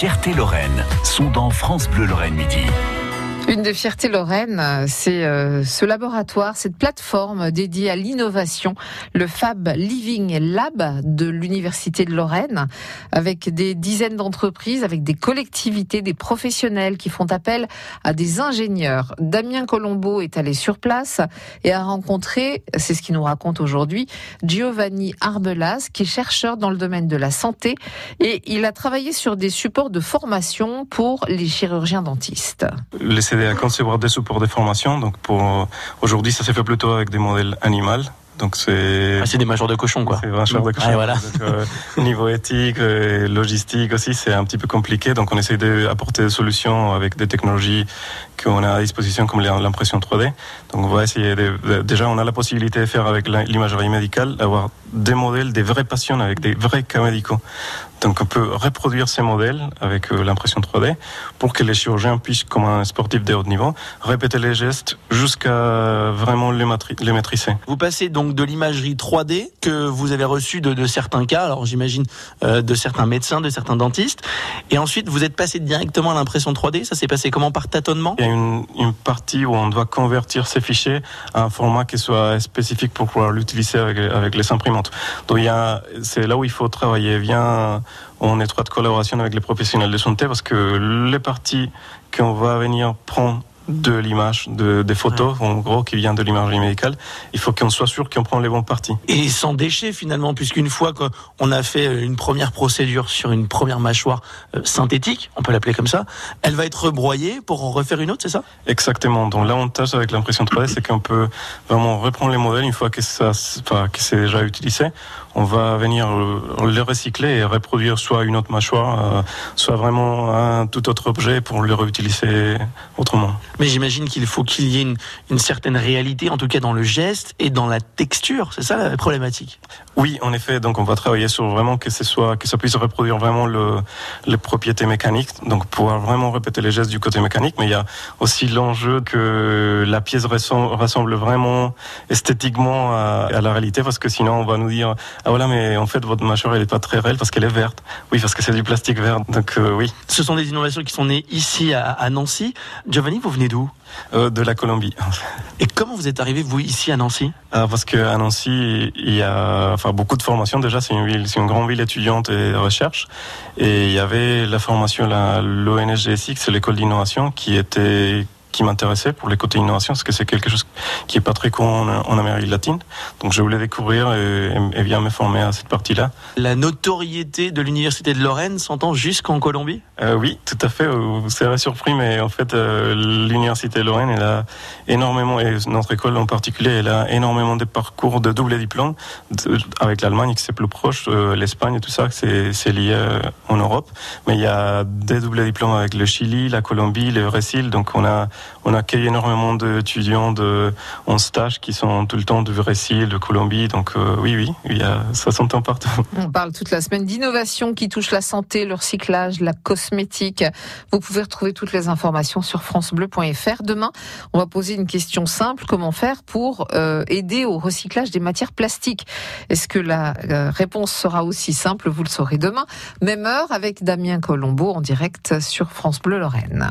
fiertés Lorraine sont dans France Bleu Lorraine Midi. Une des fiertés Lorraine, c'est euh, ce laboratoire, cette plateforme dédiée à l'innovation, le Fab Living Lab de l'Université de Lorraine, avec des dizaines d'entreprises, avec des collectivités, des professionnels qui font appel à des ingénieurs. Damien Colombo est allé sur place et a rencontré, c'est ce qu'il nous raconte aujourd'hui, Giovanni Arbelas, qui est chercheur dans le domaine de la santé et il a travaillé sur des supports de formation pour les chirurgiens dentistes à concevoir des supports de formation. Donc pour aujourd'hui, ça s'est fait plutôt avec des modèles animaux. Donc c'est. Ah, c'est des mâchoires de cochon, quoi. C'est des mâchoires de cochon. voilà. Euh, niveau éthique, et logistique aussi, c'est un petit peu compliqué. Donc on essaie d'apporter des solutions avec des technologies qu'on a à disposition, comme l'impression 3D. Donc on va essayer de, déjà, on a la possibilité de faire avec l'imagerie médicale, d'avoir des modèles, des vrais patients avec des vrais cas médicaux. Donc on peut reproduire ces modèles avec euh, l'impression 3D pour que les chirurgiens puissent, comme un sportif de haut niveau, répéter les gestes jusqu'à vraiment les, les, maîtriser. Vous passez donc de l'imagerie 3D que vous avez reçue de, de certains cas, alors j'imagine euh, de certains médecins, de certains dentistes, et ensuite vous êtes passé directement à l'impression 3D. Ça s'est passé comment? Par tâtonnement? Une, partie où on doit convertir ces fichiers à un format qui soit spécifique pour pouvoir l'utiliser avec, avec les imprimantes. Donc c'est là où il faut travailler bien en étroite collaboration avec les professionnels de santé parce que les parties qu'on va venir prendre de l'image, de, des photos, en gros, qui vient de l'imagerie médicale. Il faut qu'on soit sûr qu'on prend les bons parties. Et sans déchets, finalement, puisqu'une fois qu'on a fait une première procédure sur une première mâchoire euh, synthétique, on peut l'appeler comme ça, elle va être rebroyée pour en refaire une autre, c'est ça? Exactement. Donc l'avantage avec l'impression 3D, c'est qu'on peut vraiment reprendre les modèles une fois que ça, que c'est déjà utilisé. On va venir euh, les recycler et reproduire soit une autre mâchoire, euh, soit vraiment un tout autre objet pour le réutiliser autrement. Mais j'imagine qu'il faut qu'il y ait une, une, certaine réalité, en tout cas dans le geste et dans la texture. C'est ça la problématique? Oui, en effet. Donc, on va travailler sur vraiment que ce soit, que ça puisse reproduire vraiment le, les propriétés mécaniques. Donc, pouvoir vraiment répéter les gestes du côté mécanique. Mais il y a aussi l'enjeu que la pièce ressemble vraiment esthétiquement à, à, la réalité, parce que sinon, on va nous dire, ah voilà, mais en fait, votre mâchoire, elle est pas très réelle parce qu'elle est verte. Oui, parce que c'est du plastique vert. Donc, euh, oui. Ce sont des innovations qui sont nées ici à, à Nancy. Giovanni, vous venez euh, De la Colombie. Et comment vous êtes arrivé, vous, ici à Nancy? Ah, Parce qu'à Nancy, il y a enfin, beaucoup de formations. Déjà, c'est une ville, c'est une grande ville étudiante et recherche. Et il y avait la formation, l'ONSGSX, c'est l'école d'innovation, qui était qui m'intéressait pour les côtés innovation, parce que c'est quelque chose qui est pas très courant en, Amérique latine. Donc je voulais découvrir et, et, bien me former à cette partie-là. La notoriété de l'université de Lorraine s'entend jusqu'en Colombie? Euh, Oui, tout à fait. Vous serez surpris, mais en fait, euh, l'université de Lorraine, elle a énormément, et notre école en particulier, elle a énormément de parcours de double diplôme avec l'Allemagne, qui c'est plus proche, euh, l'Espagne et tout ça, c'est lié en Europe. Mais il y a des doubles diplômes avec le Chili, la Colombie, le Brésil. Donc on a on accueille énormément d'étudiants de, en stage qui sont tout le temps du Brésil, de Colombie. Donc euh, oui, oui, il y a, ça s'entend partout. On parle toute la semaine d'innovation qui touche la santé, le recyclage, la cosmétique. Vous pouvez retrouver toutes les informations sur francebleu.fr. Demain, on va poser une question simple. Comment faire pour euh, aider au recyclage des matières plastiques? Est-ce que la euh, réponse sera aussi simple? Vous le saurez demain. Même heure avec Damien Colombo en direct sur France Bleu Lorraine.